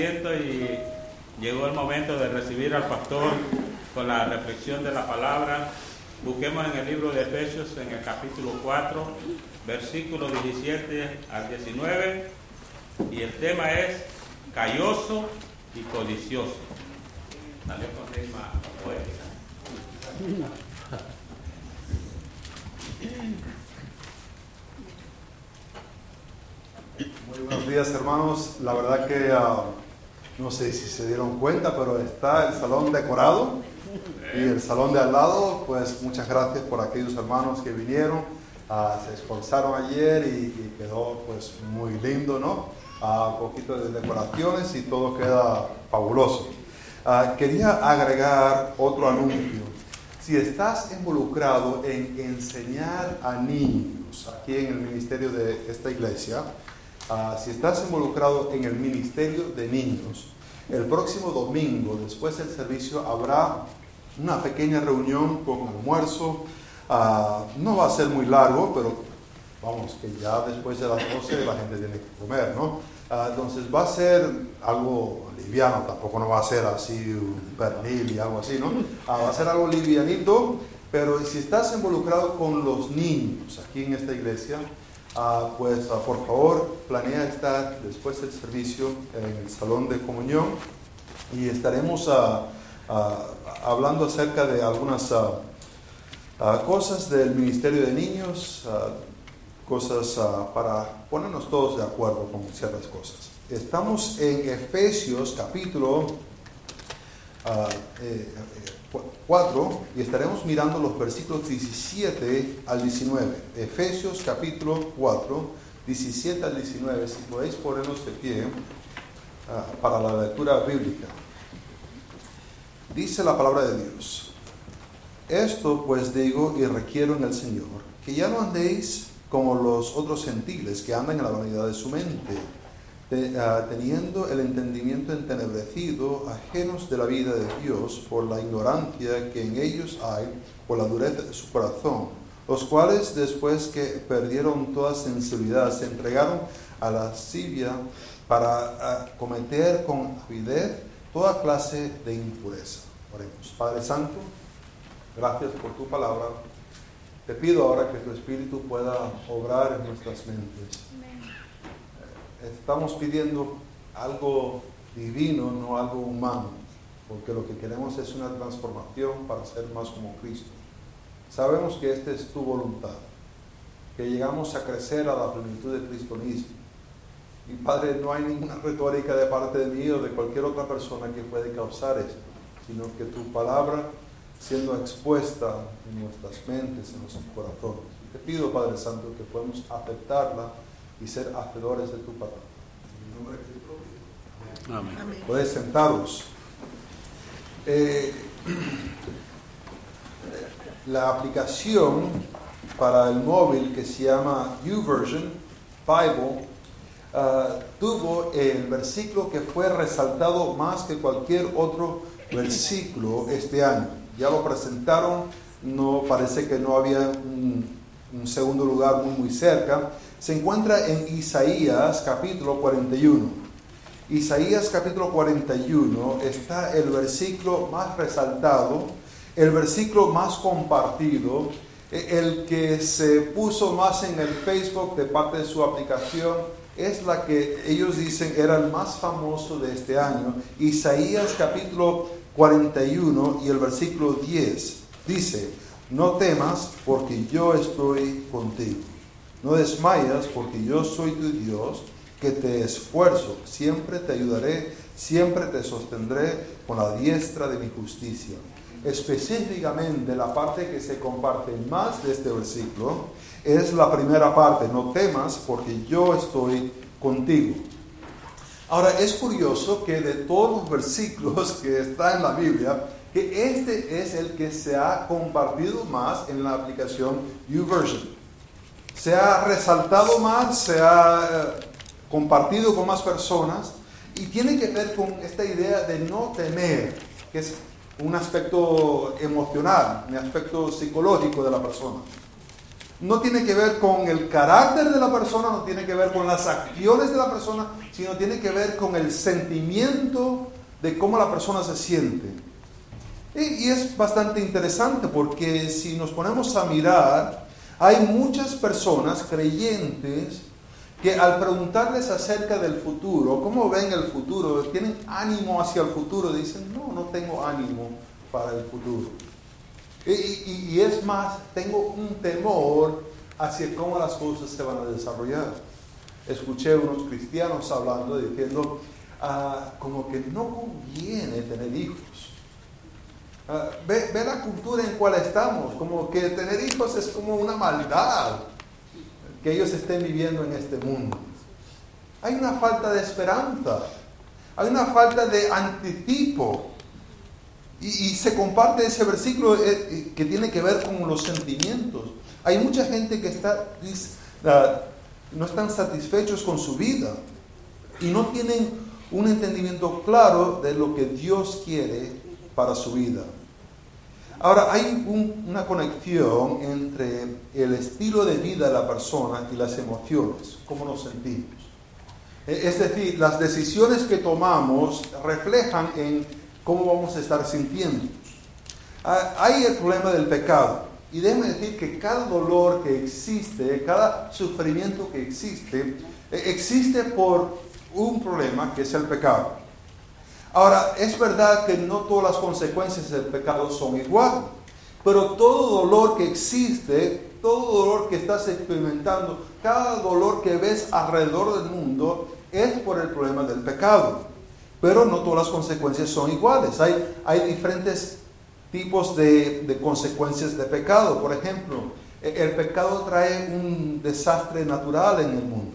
y llegó el momento de recibir al pastor con la reflexión de la palabra. Busquemos en el libro de Efesios en el capítulo 4, versículo 17 al 19 y el tema es calloso y codicioso. Dale con rima poética. Muy buenos días hermanos. La verdad que ah, no sé si se dieron cuenta, pero está el salón decorado y el salón de al lado. Pues muchas gracias por aquellos hermanos que vinieron. Ah, se esforzaron ayer y, quedó pues muy lindo, ¿no? Uh, un poquito de decoraciones y todo queda fabuloso. quería agregar otro anuncio. Si estás involucrado en enseñar a niños aquí en el ministerio de esta iglesia, Ah, si estás involucrado en el ministerio de niños, el próximo domingo, después del servicio, habrá una pequeña reunión con almuerzo. Ah, no va a ser muy largo, pero vamos, que ya después de las 12 la gente tiene que comer, ¿no? Ah, entonces va a ser algo liviano, tampoco no va a ser así un pernil y algo así, ¿no? va a ser algo livianito, pero si estás involucrado con los niños aquí en esta iglesia, Ah, pues ah, por favor planea estar después del servicio en el salón de comunión y estaremos ah, hablando acerca de algunas cosas del Ministerio de Niños, cosas para ponernos todos de acuerdo con ciertas cosas. Estamos en Efesios capítulo eh, 4 y estaremos mirando los versículos 17 al 19. Efesios capítulo 4, 17 al 19. Si podéis ponernos de pie ah, para la lectura bíblica. Dice la palabra de Dios. Esto pues digo y requiero en el Señor, que ya no andéis como los otros gentiles que andan en la vanidad de su mente Ah, teniendo el entendimiento entenebrecido, ajenos de la vida de Dios por la ignorancia que en ellos hay, por la dureza de su corazón, los cuales después que perdieron toda sensibilidad se entregaron a la lascivia para ah, cometer con avidez toda clase de impureza. Oremos. Padre Santo, gracias por tu palabra. Te pido ahora que tu Espíritu pueda obrar en nuestras mentes estamos pidiendo algo divino, no algo humano, porque lo que queremos es una transformación para ser más como Cristo. Sabemos que esta es tu voluntad, que llegamos a crecer a la plenitud de Cristo mismo. Y Padre, no hay ninguna retórica de parte de mí o de cualquier otra persona que puede causar esto, sino que tu palabra siendo expuesta en nuestras mentes, en nuestros corazones. Te pido, Padre Santo, que podamos aceptarla y ser hacedores de tu palabra. Amén. Podéis sentaros. Eh, la aplicación para el móvil que se llama YouVersion Bible uh, tuvo el versículo que fue resaltado más que cualquier otro versículo este año. Ya lo presentaron, no parece que no había un, un segundo lugar muy muy cerca, se encuentra en Isaías capítulo 41. Isaías capítulo 41 está el versículo más resaltado, el versículo más compartido, e, el que se puso más en el Facebook de parte de su aplicación, es la que ellos dicen era el más famoso de este año. Isaías capítulo 41 y el versículo 10 dice, no temas porque yo estoy contigo. No desmayas porque yo soy tu Dios, que te esfuerzo, siempre te ayudaré, siempre te sostendré con la diestra de mi justicia. Específicamente la parte que se comparte más de este versículo es la primera parte, no temas porque yo estoy contigo. Ahora es curioso que de todos los versículos que están en la Biblia, que este es el que se ha compartido más en la aplicación YouVersion se ha resaltado más, se ha eh, compartido con más personas y tiene que ver con esta idea de no temer, que es un aspecto emocional, un aspecto psicológico de la persona. no tiene que ver con el carácter de la persona, no tiene que ver con las acciones de la persona, sino tiene que ver con el sentimiento de cómo la persona se siente. Y, es bastante interesante porque si nos ponemos a mirar, hay muchas personas creyentes que al preguntarles acerca del futuro, cómo ven el futuro, tienen ánimo hacia el futuro, dicen, no, no tengo ánimo para el futuro. Y, es más, tengo un temor hacia cómo las cosas se van a desarrollar. Escuché unos cristianos hablando, diciendo, ah, como que no conviene tener hijos. Ah, ve, la cultura en cual estamos, como que tener hijos es como una maldad que ellos estén viviendo en este mundo. Hay una falta de esperanza, hay una falta de anticipo y, se comparte ese versículo eh, eh, que tiene que ver con los sentimientos. Hay mucha gente que está, ah, no están satisfechos con su vida y no tienen un entendimiento claro de lo que Dios quiere para su vida. Ahora, hay una conexión entre el estilo de vida de la persona y las emociones, cómo nos sentimos. E, es decir, las decisiones que tomamos reflejan en cómo vamos a estar sintiendo. Ah, hay el problema del pecado. Y déjeme decir que cada dolor que existe, cada sufrimiento que existe, e, existe por un problema que es el pecado. Ahora, es verdad que no todas las consecuencias del pecado son iguales, pero todo dolor que existe, todo dolor que estás experimentando, cada dolor que ves alrededor del mundo es por el problema del pecado. Pero no todas las consecuencias son iguales. Hay, hay diferentes tipos de, consecuencias de pecado. Por ejemplo, e, el pecado trae un desastre natural en el mundo.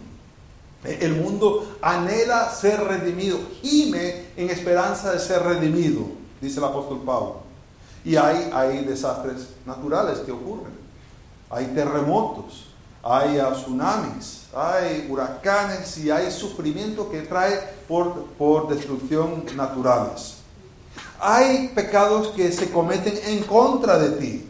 E, el mundo anhela ser redimido, gime en esperanza de ser redimido, dice el apóstol Pablo. Y hay, hay desastres naturales que ocurren. Hay terremotos, hay tsunamis, hay huracanes y hay sufrimiento que trae por, por destrucción naturales. Hay pecados que se cometen en contra de ti.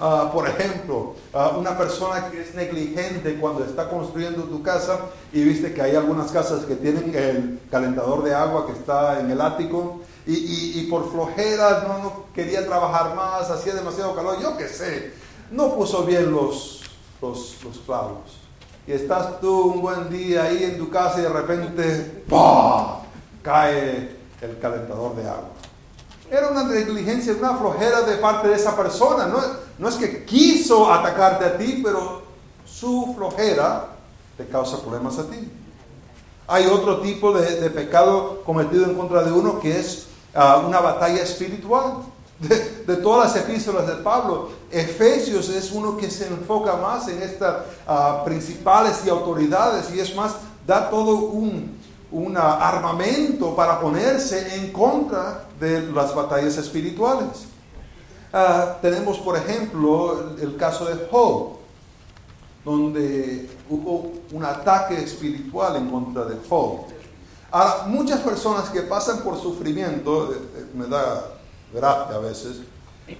Ah, por ejemplo, ah, una persona que es negligente cuando está construyendo tu casa y viste que hay algunas casas que tienen el calentador de agua que está en el ático y, por flojera no, quería trabajar más, hacía demasiado calor, yo qué sé, no puso bien los, los, los clavos y estás tú un buen día ahí en tu casa y de repente ¡pah! cae el calentador de agua. Era una negligencia, una flojera de parte de esa persona. No, es que quiso atacarte a ti, pero su flojera te causa problemas a ti. Hay otro tipo de, pecado cometido en contra de uno que es ah, una batalla espiritual de, todas las epístolas de Pablo, Efesios es uno que se enfoca más en estas ah, principales y autoridades y es más, da todo un, armamento para ponerse en contra de las batallas espirituales. Ah, tenemos, por ejemplo, el, caso de Job, donde hubo un ataque espiritual en contra de Job. A muchas personas que pasan por sufrimiento, eh, eh, me da gracia a veces,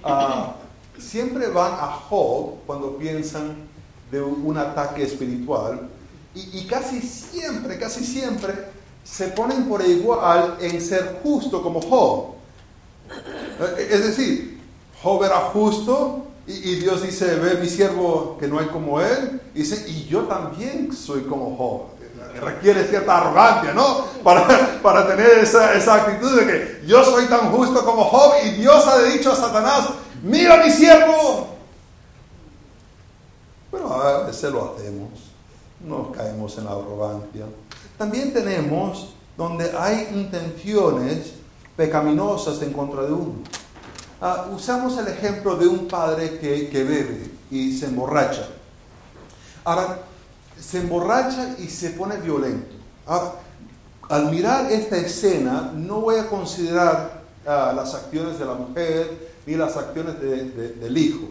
ah, siempre van a Job cuando piensan de un, ataque espiritual y, casi siempre, casi siempre se ponen por igual en ser justo como Job. Eh, es decir, Job era justo y, Dios dice, ve mi siervo que no hay como él. Y dice, y yo también soy como Job requiere cierta arrogancia, ¿no? Para, para tener esa, esa, actitud de que yo soy tan justo como Job y Dios ha dicho a Satanás, mira mi siervo. Bueno, a veces lo hacemos, no caemos en la arrogancia. También tenemos donde hay intenciones pecaminosas en contra de uno. Ah, usamos el ejemplo de un padre que, que bebe y se emborracha. Ahora, se emborracha y se pone violento. Ahora, al mirar esta escena, no voy a considerar ah, las acciones de la mujer ni las acciones del hijo,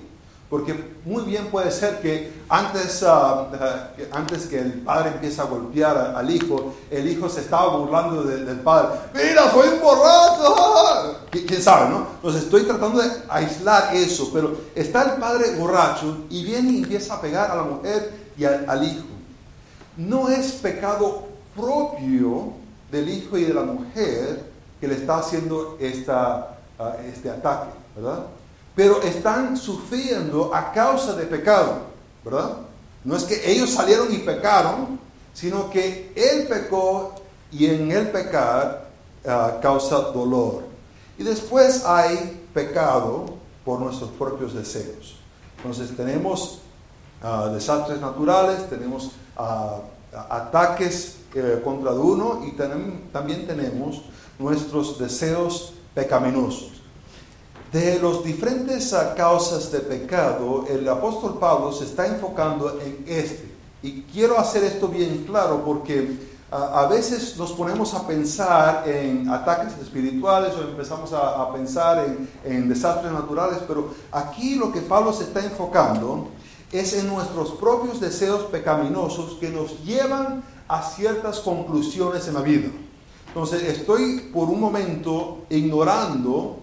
Porque muy bien puede ser que antes, ah, ah, antes que el padre empiece a golpear al hijo, el hijo se estaba burlando del padre. Mira, soy un borracho. ¿Quién sabe, no? Entonces estoy tratando de aislar eso, pero está el padre borracho y viene y empieza a pegar a la mujer y al, hijo. No es pecado propio del hijo y de la mujer que le está haciendo esta, ah, este ataque, ¿verdad? Pero están sufriendo a causa de pecado, ¿verdad? No es que ellos salieron y pecaron, sino que él pecó y en el pecar ah, causa dolor. Y después hay pecado por nuestros propios deseos. Entonces tenemos ah, desastres naturales, tenemos ah, ataques eh, contra uno y también tenemos nuestros deseos pecaminosos. De los diferentes causas de pecado, el apóstol Pablo se está enfocando en este. Y quiero hacer esto bien claro porque ah, a veces nos ponemos a pensar en ataques espirituales o empezamos a, pensar en, en, desastres naturales, pero aquí lo que Pablo se está enfocando es en nuestros propios deseos pecaminosos que nos llevan a ciertas conclusiones en la vida. Entonces estoy por un momento ignorando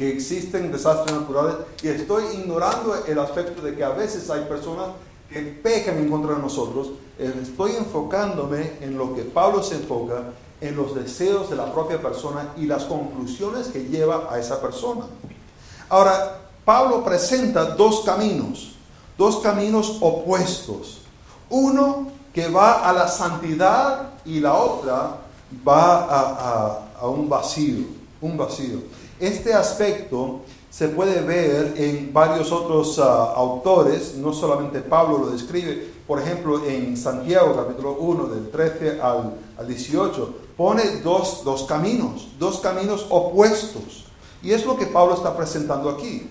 que existen desastres naturales y estoy ignorando el aspecto de que a veces hay personas que pecan en contra de nosotros. Eh, estoy enfocándome en lo que Pablo se enfoca, en los deseos de la propia persona y las conclusiones que lleva a esa persona. Ahora, Pablo presenta dos caminos, dos caminos opuestos. Uno que va a la santidad y la otra va a, a un vacío, un vacío. Este aspecto se puede ver en varios otros ah, autores, no solamente Pablo lo describe, por ejemplo en Santiago capítulo 1 del 13 al, 18, pone dos, dos caminos, dos caminos opuestos. Y es lo que Pablo está presentando aquí.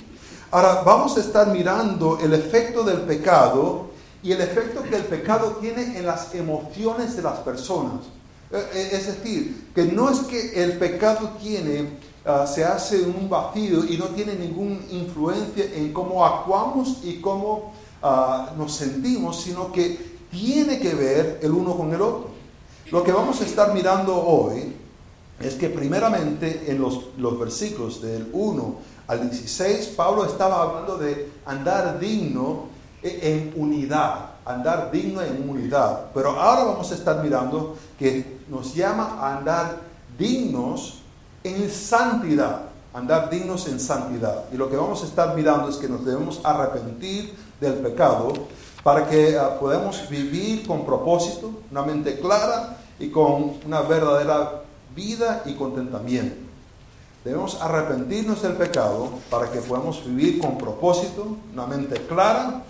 Ahora vamos a estar mirando el efecto del pecado y el efecto que el pecado tiene en las emociones de las personas. Eh, eh, es decir, que no es que el pecado tiene Ah, se hace un vacío y no tiene ninguna influencia en cómo actuamos y cómo ah, nos sentimos, sino que tiene que ver el uno con el otro. Lo que vamos a estar mirando hoy es que primeramente en los, los versículos del 1 al 16, Pablo estaba hablando de andar digno e, en unidad, andar digno en unidad. Pero ahora vamos a estar mirando que nos llama a andar dignos en santidad, andar dignos en santidad. Y lo que vamos a estar mirando es que nos debemos arrepentir del pecado para que uh, podamos vivir con propósito, una mente clara y con una verdadera vida y contentamiento. Debemos arrepentirnos del pecado para que podamos vivir con propósito, una mente clara,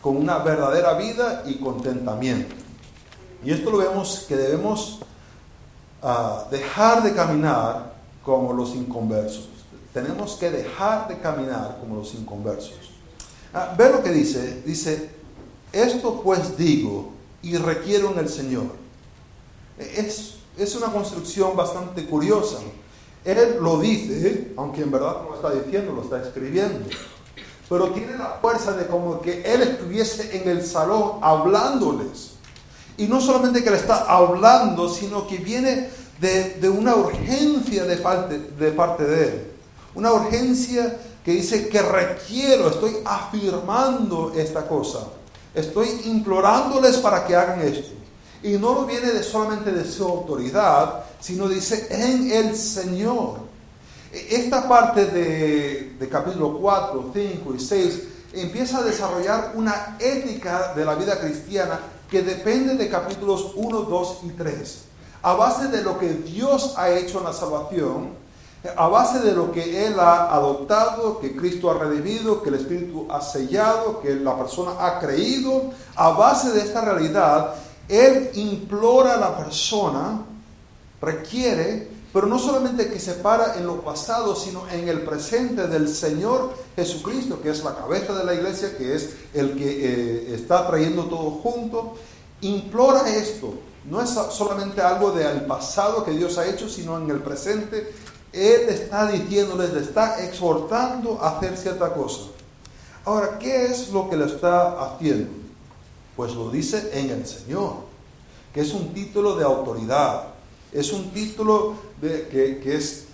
con una verdadera vida y contentamiento. Y esto lo vemos que debemos uh, dejar de caminar como los inconversos. Tenemos que dejar de caminar como los inconversos. Ah, ve lo que dice. Dice, esto pues digo y requiero en el Señor. Es, es una construcción bastante curiosa. Él lo dice, aunque en verdad no lo está diciendo, lo está escribiendo. Pero tiene la fuerza de como que Él estuviese en el salón hablándoles. Y no solamente que le está hablando, sino que viene de, una urgencia de parte, de parte de Él. Una urgencia que dice que requiero, estoy afirmando esta cosa. Estoy implorándoles para que hagan esto. Y no lo viene de solamente de su autoridad, sino dice en el Señor. Esta parte de, de capítulo 4, 5 y 6 empieza a desarrollar una ética de la vida cristiana que depende de capítulos 1, 2 y 3 a base de lo que Dios ha hecho en la salvación, a base de lo que Él ha adoptado, que Cristo ha redimido, que el Espíritu ha sellado, que la persona ha creído, a base de esta realidad, Él implora a la persona, requiere, pero no solamente que se para en lo pasado, sino en el presente del Señor Jesucristo, que es la cabeza de la iglesia, que es el que eh, está trayendo todo junto, implora esto, no es solamente algo del pasado que Dios ha hecho, sino en el presente. Él está diciéndoles, le está exhortando a hacer cierta cosa. Ahora, ¿qué es lo que le está haciendo? Pues lo dice en el Señor, que es un título de autoridad, es un título de, que, que es,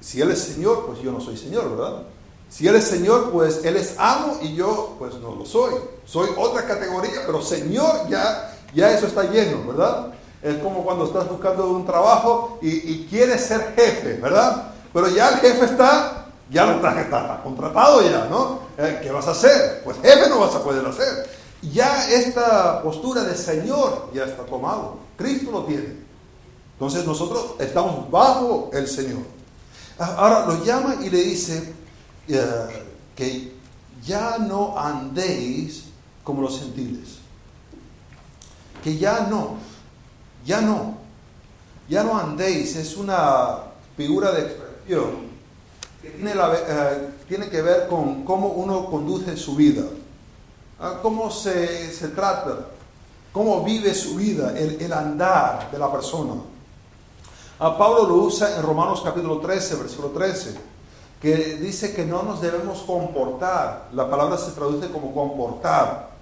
si Él es Señor, pues yo no soy Señor, ¿verdad? Si Él es Señor, pues Él es amo y yo pues no lo soy. Soy otra categoría, pero Señor ya, ya eso está lleno, ¿verdad? Es como cuando estás buscando un trabajo y, y quieres ser jefe, ¿verdad? Pero ya el jefe está ya lo está, está, contratado ya, ¿no? Eh, ¿Qué vas a hacer? Pues jefe no vas a poder hacer. Ya esta postura de Señor ya está tomado. Cristo lo tiene. Entonces nosotros estamos bajo el Señor. Ah, ahora lo llama y le dice eh, que ya no andéis como los gentiles. Que ya no, ya no, ya no andéis. Es una figura de expresión tiene, eh, tiene que ver con cómo uno conduce su vida, ah, cómo se, se, trata, cómo vive su vida, el, el andar de la persona. A ah, Pablo lo usa en Romanos capítulo 13, versículo 13, que dice que no nos debemos comportar. La palabra se traduce como comportar.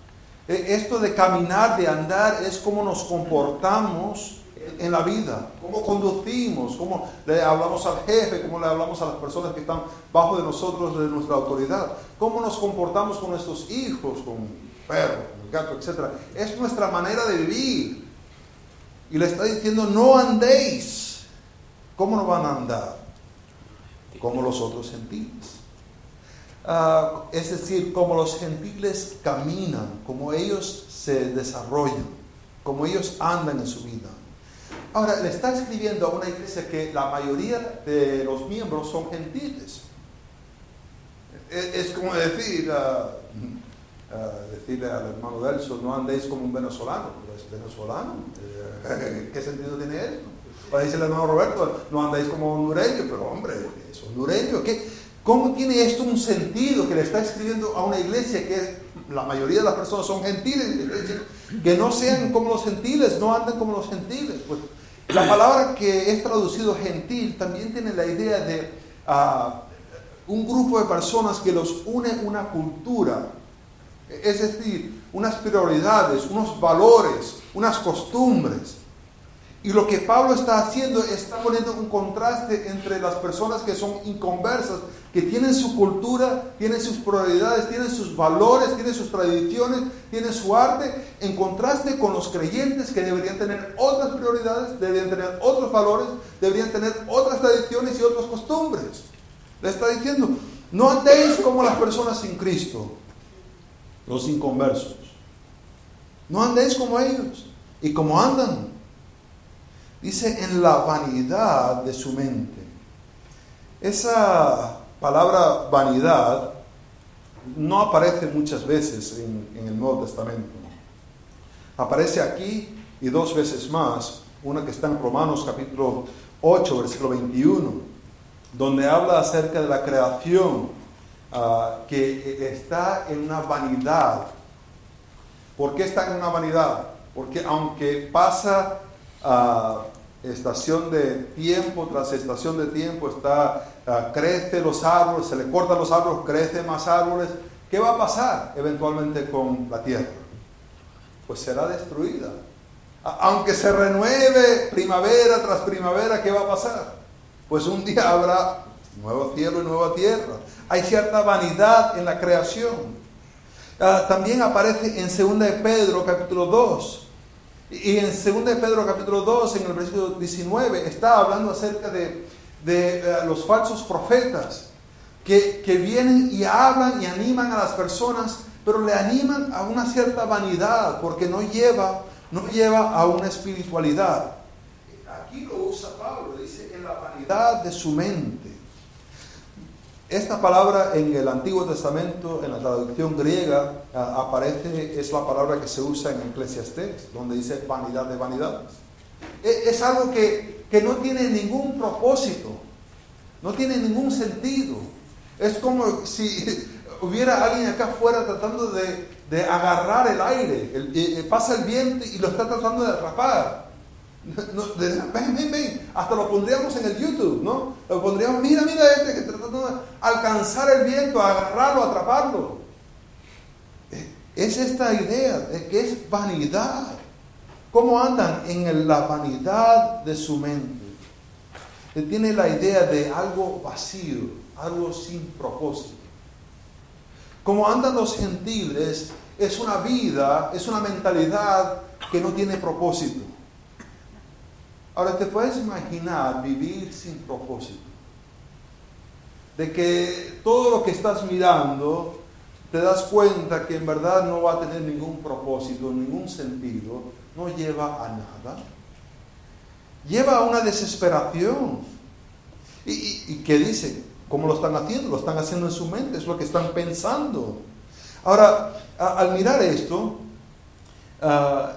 E, esto de caminar, de andar, es cómo nos comportamos en la vida, cómo conducimos, cómo le hablamos al jefe, cómo le hablamos a las personas que están bajo de nosotros, de nuestra autoridad, cómo nos comportamos con nuestros hijos, con perros, con gato, etc. Es nuestra manera de vivir. Y le está diciendo, no andéis. ¿Cómo no van a andar? Como los otros gentiles. Uh, es decir, como los gentiles caminan, como ellos se desarrollan, como ellos andan en su vida. Ahora, le está escribiendo a una iglesia que la mayoría de los miembros son gentiles. Es, como decir, uh, decirle al hermano Delso, no andéis como un venezolano. ¿Es venezolano? Eh, ¿Qué sentido tiene eso? O dice el hermano Roberto, no andáis como hondureño, pero hombre, es hondureño. ¿qué? ¿Cómo tiene esto un sentido que le está escribiendo a una iglesia que la mayoría de las personas son gentiles? Que no sean como los gentiles, no anden como los gentiles. Pues la palabra que es traducido gentil también tiene la idea de uh, un grupo de personas que los une una cultura, es decir, unas prioridades, unos valores, unas costumbres. Y lo que Pablo está haciendo está poniendo un contraste entre las personas que son inconversas, que tienen su cultura, tienen sus prioridades, tienen sus valores, tienen sus tradiciones, tienen su arte, en contraste con los creyentes que deberían tener otras prioridades, deberían tener otros valores, deberían tener otras tradiciones y otras costumbres. Le está diciendo, no andéis como las personas sin Cristo, los inconversos. No andéis como ellos y como andan Dice en la vanidad de su mente. Esa palabra vanidad no aparece muchas veces en, el Nuevo Testamento. Aparece aquí y dos veces más, una que está en Romanos capítulo 8, versículo 21, donde habla acerca de la creación ah, que está en una vanidad. ¿Por qué está en una vanidad? Porque aunque pasa a estación de tiempo tras estación de tiempo, está, uh, crece los árboles, se le cortan los árboles, crece más árboles. ¿Qué va a pasar eventualmente con la tierra? Pues será destruida. Aunque se renueve primavera tras primavera, ¿qué va a pasar? Pues un día habrá nuevo cielo y nueva tierra. Hay cierta vanidad en la creación. Uh, también aparece en 2 de Pedro capítulo 2 y en 2 de Pedro capítulo 2, en el versículo 19, está hablando acerca de, de, eh, los falsos profetas que, que, vienen y hablan y animan a las personas, pero le animan a una cierta vanidad, porque no lleva, no lleva a una espiritualidad. Aquí lo usa Pablo, dice, en la vanidad de su mente. Esta palabra en el Antiguo Testamento, en la traducción griega, aparece, es la palabra que se usa en Eclesiastés, donde dice vanidad de vanidades. E, es, algo que, que, no tiene ningún propósito, no tiene ningún sentido. Es como si hubiera alguien acá afuera tratando de, de agarrar el aire, pasa el viento y lo está tratando de atrapar. Ven, ven, ven. Hasta lo pondríamos en el YouTube, ¿no? Lo pondríamos, mira, mira este que alcanzar el viento, agarrarlo, atraparlo. es esta idea de que es vanidad. ¿Cómo andan en la vanidad de su mente? Tiene la idea de algo vacío, algo sin propósito. Como andan los gentiles, es una vida, es una mentalidad que no tiene propósito. Ahora te puedes imaginar vivir sin propósito. De que todo lo que estás mirando te das cuenta que en verdad no va a tener ningún propósito, ningún sentido, no lleva a nada. Lleva a una desesperación. ¿Y, qué dice? ¿Cómo lo están haciendo? Lo están haciendo en su mente, es lo que están pensando. Ahora, al mirar esto, ah,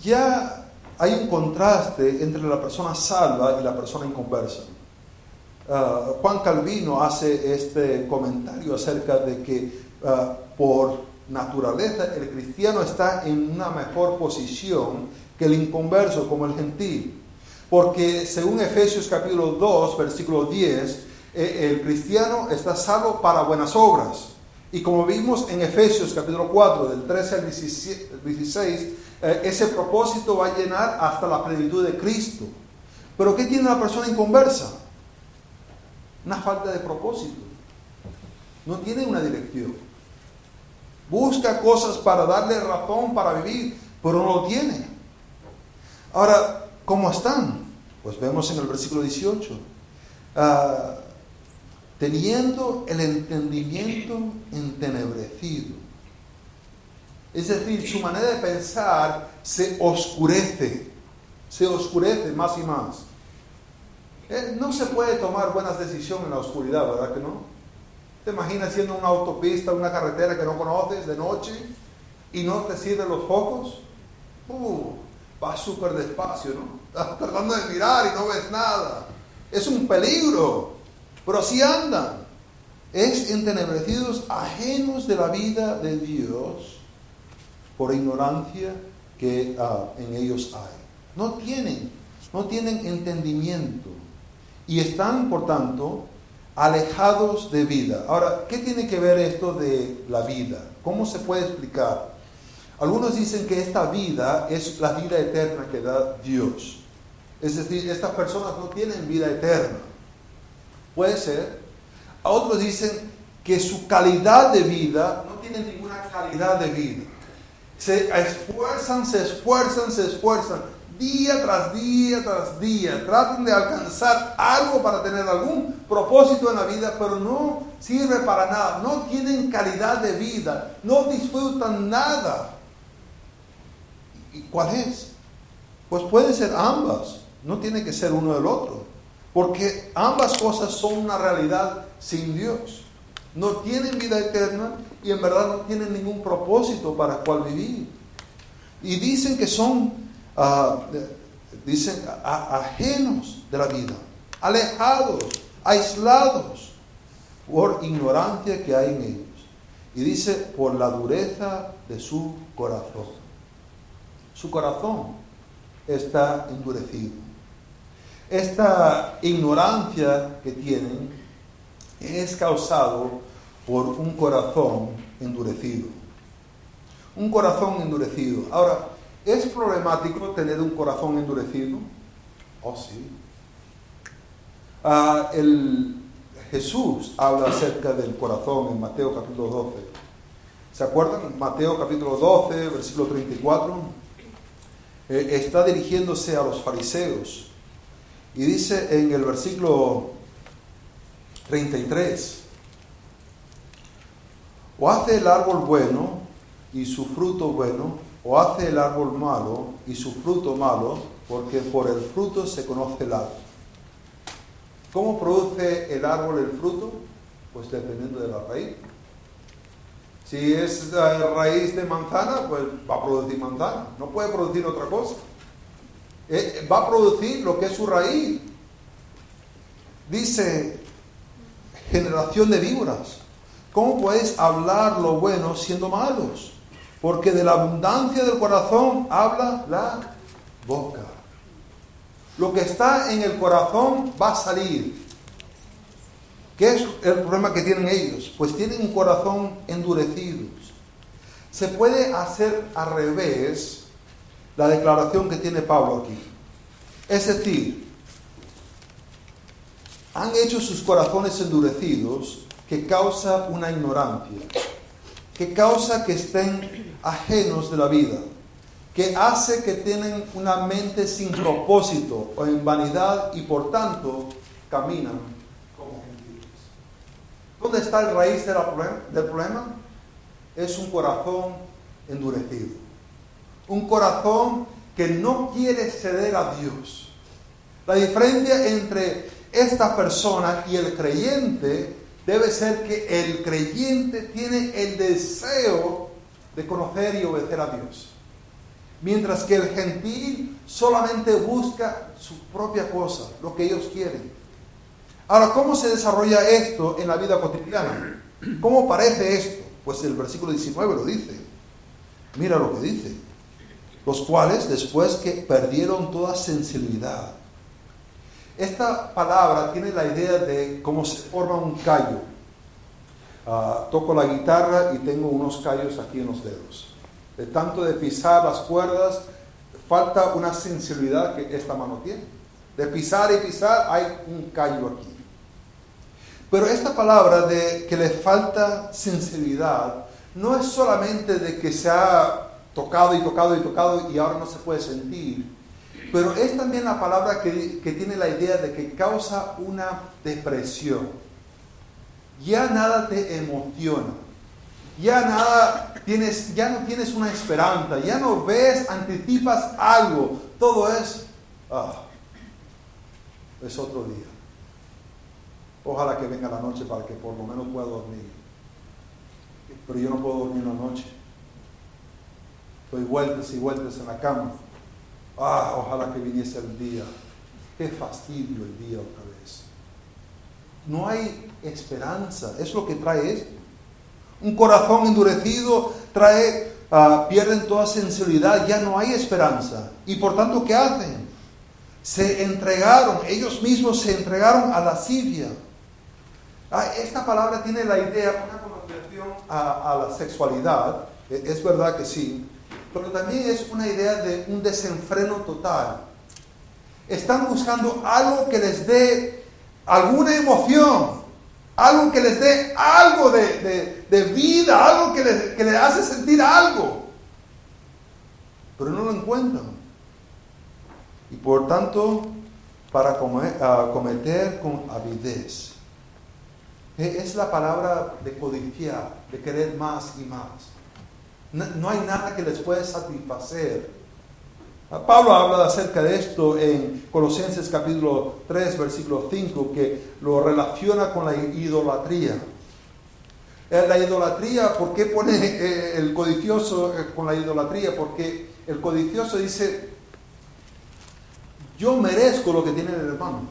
ya hay un contraste entre la persona salva y la persona inconversa. Ah, Juan Calvino hace este comentario acerca de que ah, por naturaleza el cristiano está en una mejor posición que el inconverso como el gentil. Porque según Efesios capítulo 2, versículo 10, eh, el cristiano está salvo para buenas obras. Y como vimos en Efesios capítulo 4, del 13 al 16, eh, ese propósito va a llenar hasta la plenitud de Cristo. Pero ¿qué tiene la persona inconversa? Una falta de propósito. No tiene una dirección. Busca cosas para darle razón para vivir, pero no lo tiene. Ahora, ¿cómo están? Pues vemos en el versículo 18. Ah, teniendo el entendimiento entenebrecido es decir, su manera de pensar se oscurece, se oscurece más y más. Eh, no se puede tomar buenas decisiones en la oscuridad, ¿verdad que no? ¿Te imaginas siendo una autopista, una carretera que no conoces de noche y no te sirven los focos? Uh, va súper despacio, ¿no? Estás tratando de mirar y no ves nada. Es un peligro, pero así andan. Es entenebrecidos, ajenos de la vida de Dios por ignorancia que ah, en ellos hay. No tienen, no tienen entendimiento y están, por tanto, alejados de vida. Ahora, ¿qué tiene que ver esto de la vida? ¿Cómo se puede explicar? Algunos dicen que esta vida es la vida eterna que da Dios. Es decir, estas personas no tienen vida eterna. Puede ser. A otros dicen que su calidad de vida no tiene ninguna calidad de vida se esfuerzan, se esfuerzan, se esfuerzan, día tras día tras día, tratan de alcanzar algo para tener algún propósito en la vida, pero no sirve para nada, no tienen calidad de vida, no disfrutan nada. ¿Y cuál es? Pues puede ser ambas, no tiene que ser uno del otro, porque ambas cosas son una realidad sin Dios. No tienen vida eterna y en verdad no tienen ningún propósito para cual vivir. Y dicen que son, ah, dicen, ajenos de la vida, alejados, aislados por ignorancia que hay en ellos. Y dice, por la dureza de su corazón. Su corazón está endurecido. Esta ignorancia que tienen es causado por un corazón endurecido. Un corazón endurecido. Ahora, ¿es problemático tener un corazón endurecido? Oh, sí. Ah, el, Jesús habla acerca del corazón en Mateo capítulo 12. ¿Se acuerdan? Mateo capítulo 12, versículo 34. Eh, está dirigiéndose a los fariseos. Y dice en el versículo 33, o hace el árbol bueno y su fruto bueno, o hace el árbol malo y su fruto malo, porque por el fruto se conoce el árbol. ¿Cómo produce el árbol el fruto? Pues dependiendo de la raíz. Si es raíz de manzana, pues va a producir manzana, no puede producir otra cosa. Eh, va a producir lo que es su raíz. Dice, generación de víboras. ¿Cómo puedes hablar lo bueno siendo malos? Porque de la abundancia del corazón habla la boca. Lo que está en el corazón va a salir. ¿Qué es el problema que tienen ellos? Pues tienen un corazón endurecido. se puede hacer al revés la declaración que tiene Pablo aquí. Es decir, han hecho sus corazones endurecidos que causa una ignorancia, que causa que estén ajenos de la vida, que hace que tienen una mente sin propósito o en vanidad y por tanto caminan como gentiles. ¿Dónde está el raíz del problema? Es un corazón endurecido, un corazón que no quiere ceder a Dios. La diferencia entre esta persona y el creyente debe ser que el creyente tiene el deseo de conocer y obedecer a Dios. Mientras que el gentil solamente busca su propia cosa, lo que ellos quieren. Ahora, ¿cómo se desarrolla esto en la vida cotidiana? ¿Cómo parece esto? Pues el versículo 19 lo dice. Mira lo que dice. Los cuales, después que perdieron toda sensibilidad, esta palabra tiene la idea de cómo se forma un callo. Ah, toco la guitarra y tengo unos callos aquí en los dedos. De tanto de pisar las cuerdas, falta una sensibilidad que esta mano tiene. De pisar y pisar hay un callo aquí. Pero esta palabra de que le falta sensibilidad no es solamente de que se ha tocado y tocado y tocado y ahora no se puede sentir, pero es también la palabra que, tiene la idea de que causa una depresión. Ya nada te emociona. Ya nada tienes, ya no tienes una esperanza, ya no ves, anticipas algo. Todo es, ah, es otro día. Ojalá que venga la noche para que por lo menos pueda dormir. Pero yo no puedo dormir la noche. Doy vueltas y vueltas en la cama. Ah, ojalá que viniese el día. Qué fastidio el día otra vez. No hay esperanza. Es lo que trae esto. Un corazón endurecido trae, ah, pierden toda sensibilidad, ya no hay esperanza. Y por tanto, ¿qué hacen? Se entregaron, ellos mismos se entregaron a la lascivia. Ah, esta palabra tiene la idea, una connotación a, a la sexualidad. E, es verdad que sí pero también es una idea de un desenfreno total. Están buscando algo que les dé alguna emoción, algo que les dé algo de, vida, algo que les, que les hace sentir algo, pero no lo encuentran. Y por tanto, para cometer con avidez. E, es la palabra de codiciar, de querer más y más. No, hay nada que les pueda satisfacer. Pablo habla acerca de esto en Colosenses capítulo 3, versículo 5, que lo relaciona con la idolatría. Eh, la idolatría, ¿por qué pone eh, el codicioso eh, con la idolatría? Porque el codicioso dice, yo merezco lo que tiene el hermano.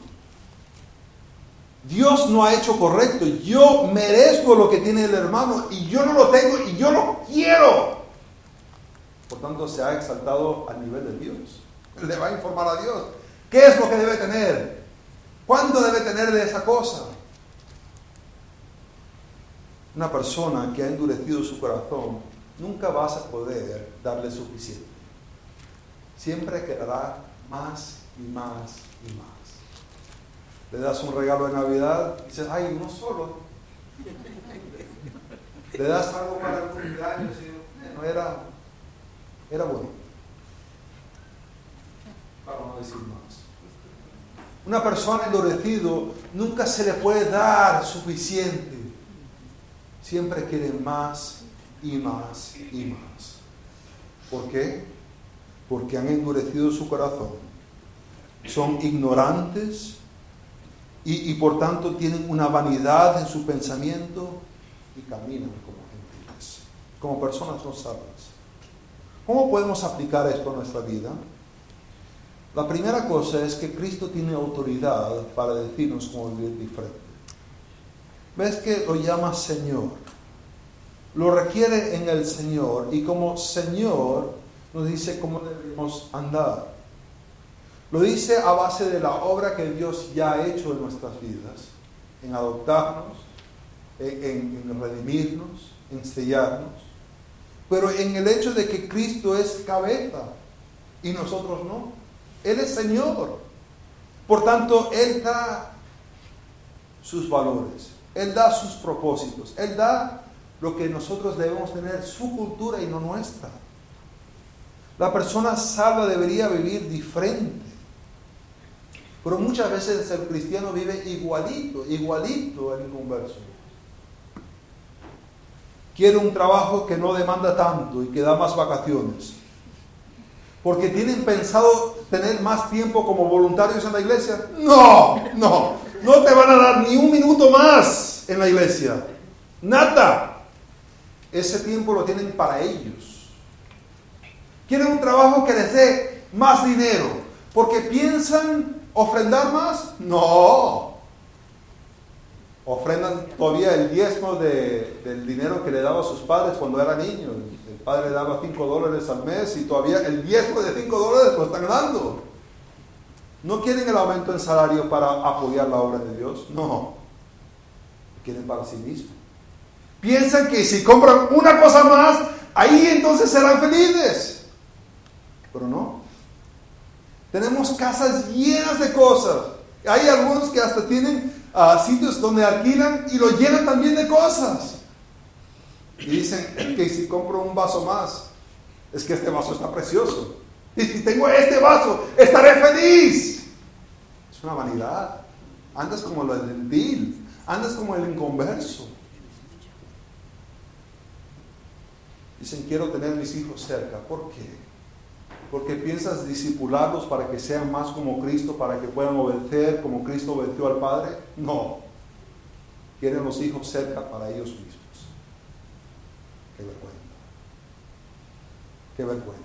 Dios no ha hecho correcto. Yo merezco lo que tiene el hermano y yo no lo tengo y yo lo quiero. Por tanto, se ha exaltado al nivel de Dios. Le va a informar a Dios. ¿Qué es lo que debe tener? ¿Cuánto debe tener de esa cosa? Una persona que ha endurecido su corazón, nunca vas a poder darle suficiente. Siempre quedará más y más y más le das un regalo de Navidad y dices, ay, uno solo. Le das algo para el cumpleaños y no era, era bueno. Para no decir más. Una persona endurecido nunca se le puede dar suficiente. Siempre quiere más y más y más. ¿Por qué? Porque han endurecido su corazón. Son ignorantes y, por tanto tienen una vanidad en su pensamiento y caminan como gentiles, como personas no sabias. ¿Cómo podemos aplicar esto a nuestra vida? La primera cosa es que Cristo tiene autoridad para decirnos cómo vivir diferente. ¿Ves que lo llama Señor? Lo requiere en el Señor y como Señor nos dice cómo debemos andar. Lo dice a base de la obra que Dios ya ha hecho en nuestras vidas, en adoptarnos, en, redimirnos, en sellarnos. pero en el hecho de que Cristo es cabeza y nosotros no. Él es Señor. Por tanto, Él da sus valores, Él da sus propósitos, Él da lo que nosotros debemos tener, su cultura y no nuestra. La persona salva debería vivir diferente. Pero muchas veces el cristiano vive igualito, igualito al inconverso. Quiere un trabajo que no demanda tanto y que da más vacaciones. Porque tienen pensado tener más tiempo como voluntarios en la iglesia. No, no, no te van a dar ni un minuto más en la iglesia. Nada. Ese tiempo lo tienen para ellos. Quieren un trabajo que les dé más dinero. Porque piensan ofrendar más. No. Ofrendan todavía el diezmo del dinero que le daba a sus padres cuando era niño. El padre le daba 5 dólares al mes y todavía el diezmo de 5 dólares lo están dando. No quieren el aumento en salario para apoyar la obra de Dios. No. Quieren para sí mismos. Piensan que si compran una cosa más, ahí entonces serán felices. Pero no. Tenemos casas llenas de cosas. Hay algunos que hasta tienen uh, sitios donde alquilan y lo llenan también de cosas. Y dicen que si compro un vaso más, es que este vaso está precioso. Y si tengo este vaso, estaré feliz. Es una vanidad. Andas como el gentil, andas como el inconverso. Dicen, quiero tener mis hijos cerca. ¿Por qué? Porque piensas disipularlos para que sean más como Cristo, para que puedan obedecer como Cristo obedeció al Padre. No. Quieren los hijos cerca para ellos mismos. Qué vergüenza. Qué vergüenza.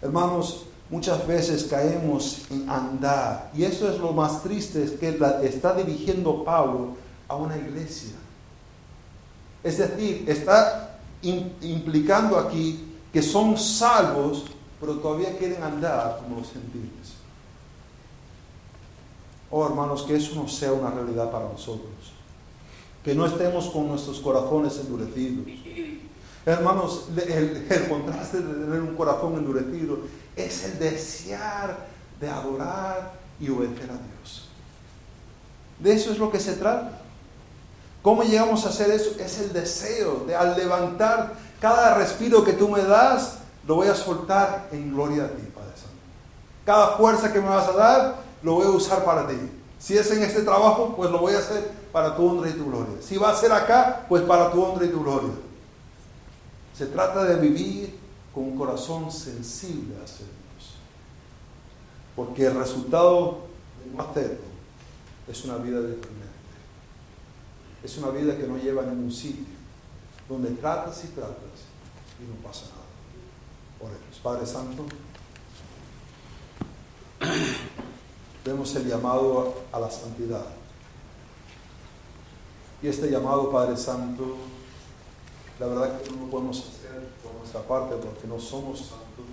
Hermanos, muchas veces caemos en andar. Y eso es lo más triste, es que está dirigiendo Pablo a una iglesia. Es decir, está implicando aquí que son salvos, pero todavía quieren andar como los gentiles. Oh hermanos, que eso no sea una realidad para nosotros. Que no estemos con nuestros corazones endurecidos. Hermanos, el, contraste de tener un corazón endurecido es el desear de adorar y obedecer a Dios. De eso es lo que se trata. ¿Cómo llegamos a hacer eso? Es el deseo de al levantar cada respiro que tú me das, lo voy a soltar en gloria a ti, Padre Santo. Cada fuerza que me vas a dar, lo voy a usar para ti. Si es en este trabajo, pues lo voy a hacer para tu honra y tu gloria. Si va a ser acá, pues para tu honra y tu gloria. Se trata de vivir con un corazón sensible hacia Dios. Porque el resultado de no hacerlo es una vida deprimente. Es una vida que no lleva a ningún sitio donde tratas y tratas y no pasa nada. Oremos. Padre Santo, vemos el llamado a la santidad. Y este llamado, Padre Santo, la verdad que no lo podemos hacer por nuestra parte porque no somos santos,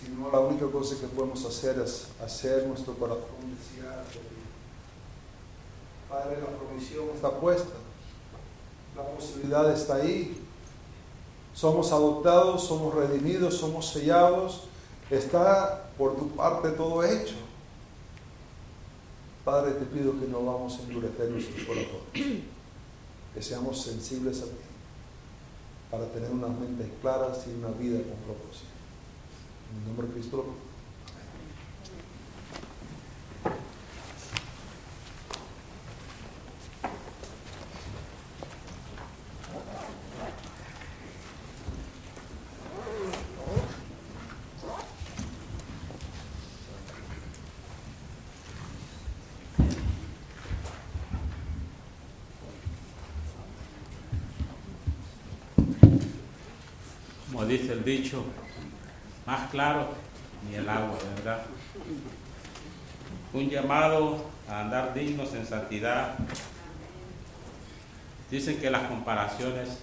sino la única cosa que podemos hacer es hacer nuestro corazón desear Padre, la provisión está puesta está ahí. Somos adoptados, somos redimidos, somos sellados. Está por tu parte todo hecho. Padre, te pido que no vamos a endurecer nuestros corazones, que seamos sensibles a ti, para tener unas mentes claras y una vida con propósito. En el nombre de Cristo. dice el dicho, más claro ni el agua, ¿verdad? Un llamado a andar dignos en santidad. Dicen que las comparaciones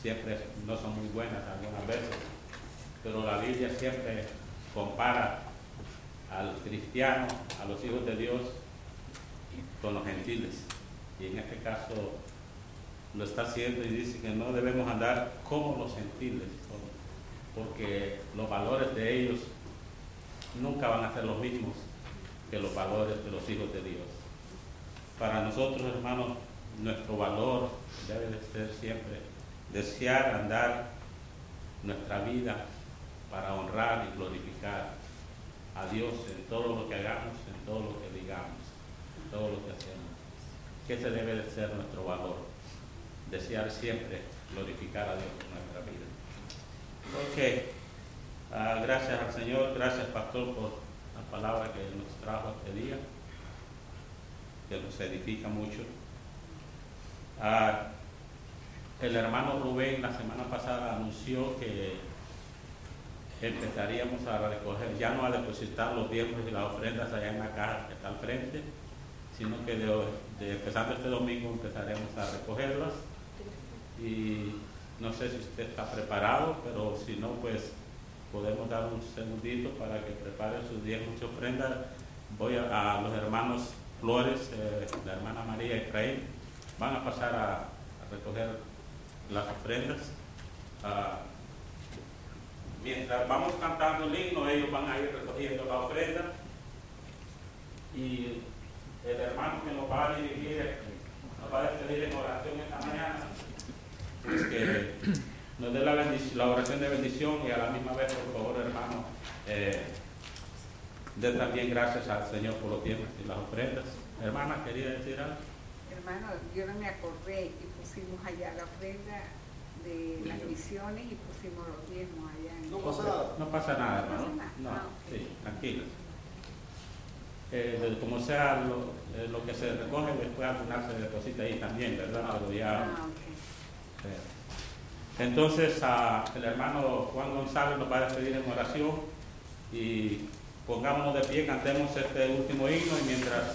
siempre no son muy buenas algunas veces, pero la Biblia siempre compara al cristiano, a los hijos de Dios, con los gentiles. Y en este caso lo está haciendo y dice que no debemos andar como los gentiles, porque los valores de ellos nunca van a ser los mismos que los valores de los hijos de Dios. Para nosotros, hermanos, nuestro valor debe de ser siempre desear andar nuestra vida para honrar y glorificar a Dios en todo lo que hagamos, en todo lo que digamos, en todo lo que hacemos. Que ese debe de ser nuestro valor, desear siempre glorificar a Dios en nuestra vida. Ok, ah, gracias al Señor, gracias Pastor por la palabra que nos trajo este día, que nos edifica mucho. Ah, el hermano Rubén la semana pasada anunció que empezaríamos a recoger, ya no a depositar los diezmos y las ofrendas allá en la caja que está al frente, sino que de, empezando este domingo empezaremos a recogerlas. Y no sé si usted está preparado, pero si no, pues podemos dar un segundito para que prepare sus diezmos y ofrendas. Voy a, los hermanos Flores, eh, la hermana María Efraín, van a pasar a, recoger las ofrendas. Ah, mientras vamos cantando el himno, ellos van a ir recogiendo la ofrenda. Y el hermano que nos va a dirigir, nos va a despedir en oración esta mañana, que nos dé la, la, oración de bendición y a la misma vez, por favor, hermano, eh, dé también gracias al Señor por los tiempos y las ofrendas. Hermana, ¿quería decir algo? Hermano, yo no me acordé y pusimos allá la ofrenda de las misiones y pusimos los diezmos allá. En no pasa nada. No pasa nada, hermano. No, ah, sí, tranquilo. Eh, como sea lo, eh, lo, que se recoge después al final se deposita ahí también, ¿verdad? Ah, Pero ya, ah, okay. Entonces el hermano Juan González nos va a despedir en oración y pongámonos de pie, cantemos este último himno y mientras